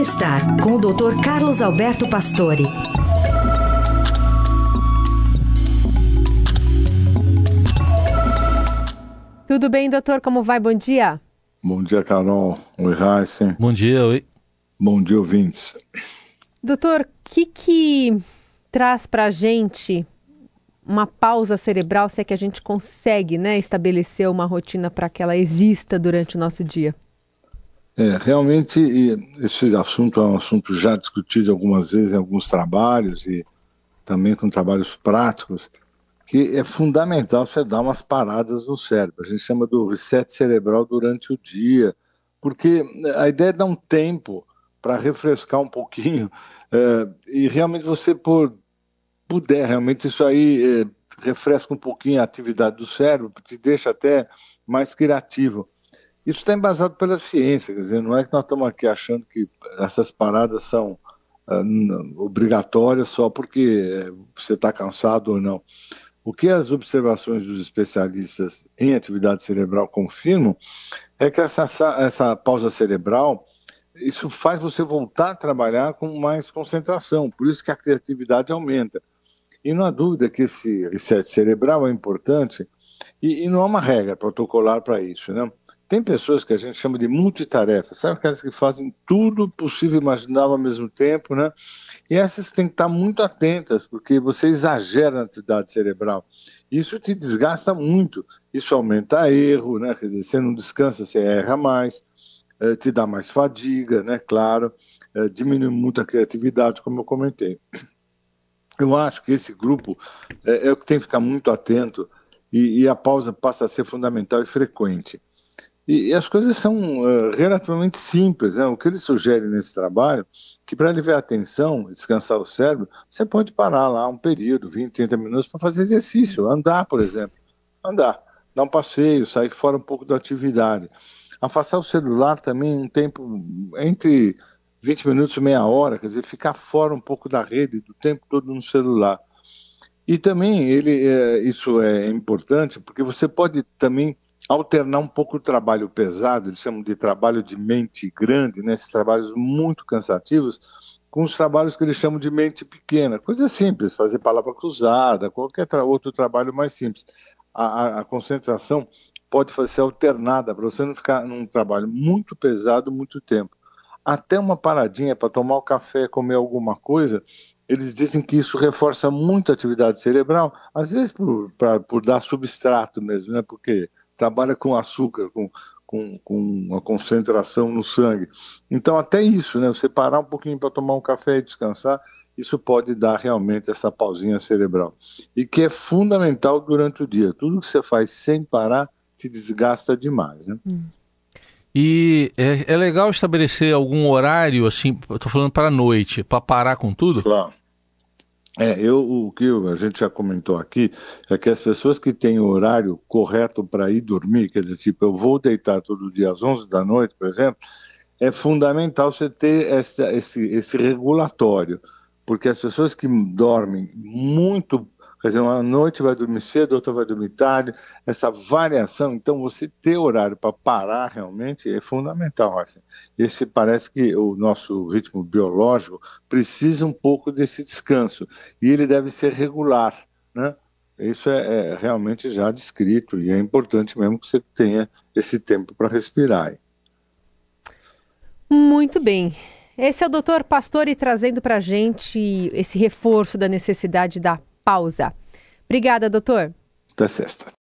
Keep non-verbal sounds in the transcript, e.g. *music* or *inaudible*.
Bem-estar com o Dr. Carlos Alberto Pastore. Tudo bem, doutor? Como vai? Bom dia. Bom dia, Carol. Oi, Heisen. Bom dia, oi. Bom dia, ouvintes. Doutor, o que, que traz para a gente uma pausa cerebral, se é que a gente consegue né, estabelecer uma rotina para que ela exista durante o nosso dia? É, realmente, esse assunto é um assunto já discutido algumas vezes em alguns trabalhos e também com trabalhos práticos, que é fundamental você dar umas paradas no cérebro. A gente chama do reset cerebral durante o dia, porque a ideia é dar um tempo para refrescar um pouquinho *laughs* é, e realmente você por puder, realmente isso aí é, refresca um pouquinho a atividade do cérebro, te deixa até mais criativo. Isso está embasado pela ciência, quer dizer, não é que nós estamos aqui achando que essas paradas são uh, obrigatórias só porque é, você está cansado ou não. O que as observações dos especialistas em atividade cerebral confirmam é que essa, essa pausa cerebral isso faz você voltar a trabalhar com mais concentração, por isso que a criatividade aumenta. E não há dúvida que esse reset cerebral é importante e, e não há uma regra protocolar para isso, né? Tem pessoas que a gente chama de multitarefa, sabe aquelas que fazem tudo possível imaginável ao mesmo tempo, né? E essas têm que estar muito atentas, porque você exagera na atividade cerebral. Isso te desgasta muito, isso aumenta erro, né? Quer dizer, você não descansa, você erra mais, eh, te dá mais fadiga, né? Claro, eh, diminui muito a criatividade, como eu comentei. Eu acho que esse grupo é, é o que tem que ficar muito atento e, e, a pausa passa a ser fundamental e frequente. E, e as coisas são uh, relativamente simples. Né? O que eles sugerem nesse trabalho, que para aliviar a tensão, descansar o cérebro, você pode parar lá um período, 20, 30 minutos, para fazer exercício, andar, por exemplo. Andar, dar um passeio, sair fora um pouco da atividade. Afastar o celular também um tempo entre 20 minutos, meia hora, quer dizer, ficar fora um pouco da rede, do tempo todo no celular. E também ele, é, isso é importante porque você pode também alternar um pouco o trabalho pesado, eles chamam de trabalho de mente grande, né, esses trabalhos muito cansativos, com os trabalhos que eles chamam de mente pequena, coisa simples, fazer palavra cruzada, qualquer tra outro trabalho mais simples. A, a, a concentração pode ser alternada para você não ficar num trabalho muito pesado muito tempo até uma paradinha para tomar o um café, comer alguma coisa, eles dizem que isso reforça muito a atividade cerebral, às vezes por, pra, por dar substrato mesmo, né? porque trabalha com açúcar, com, com, com uma concentração no sangue. Então, até isso, né? você parar um pouquinho para tomar um café e descansar, isso pode dar realmente essa pausinha cerebral. E que é fundamental durante o dia. Tudo que você faz sem parar te desgasta demais. Né? Hum. E é, é legal estabelecer algum horário, assim, estou falando para a noite, para parar com tudo? Claro. É, eu, o que a gente já comentou aqui é que as pessoas que têm o horário correto para ir dormir, quer dizer, tipo, eu vou deitar todo dia às 11 da noite, por exemplo, é fundamental você ter essa, esse, esse regulatório, porque as pessoas que dormem muito Quer dizer, uma noite vai dormir cedo, outra vai dormir tarde. Essa variação, então, você ter horário para parar realmente é fundamental. Assim. Esse parece que o nosso ritmo biológico precisa um pouco desse descanso e ele deve ser regular, né? Isso é, é realmente já descrito e é importante mesmo que você tenha esse tempo para respirar. Muito bem. Esse é o doutor Pastore trazendo para a gente esse reforço da necessidade da pausa. Obrigada, doutor. Até sexta.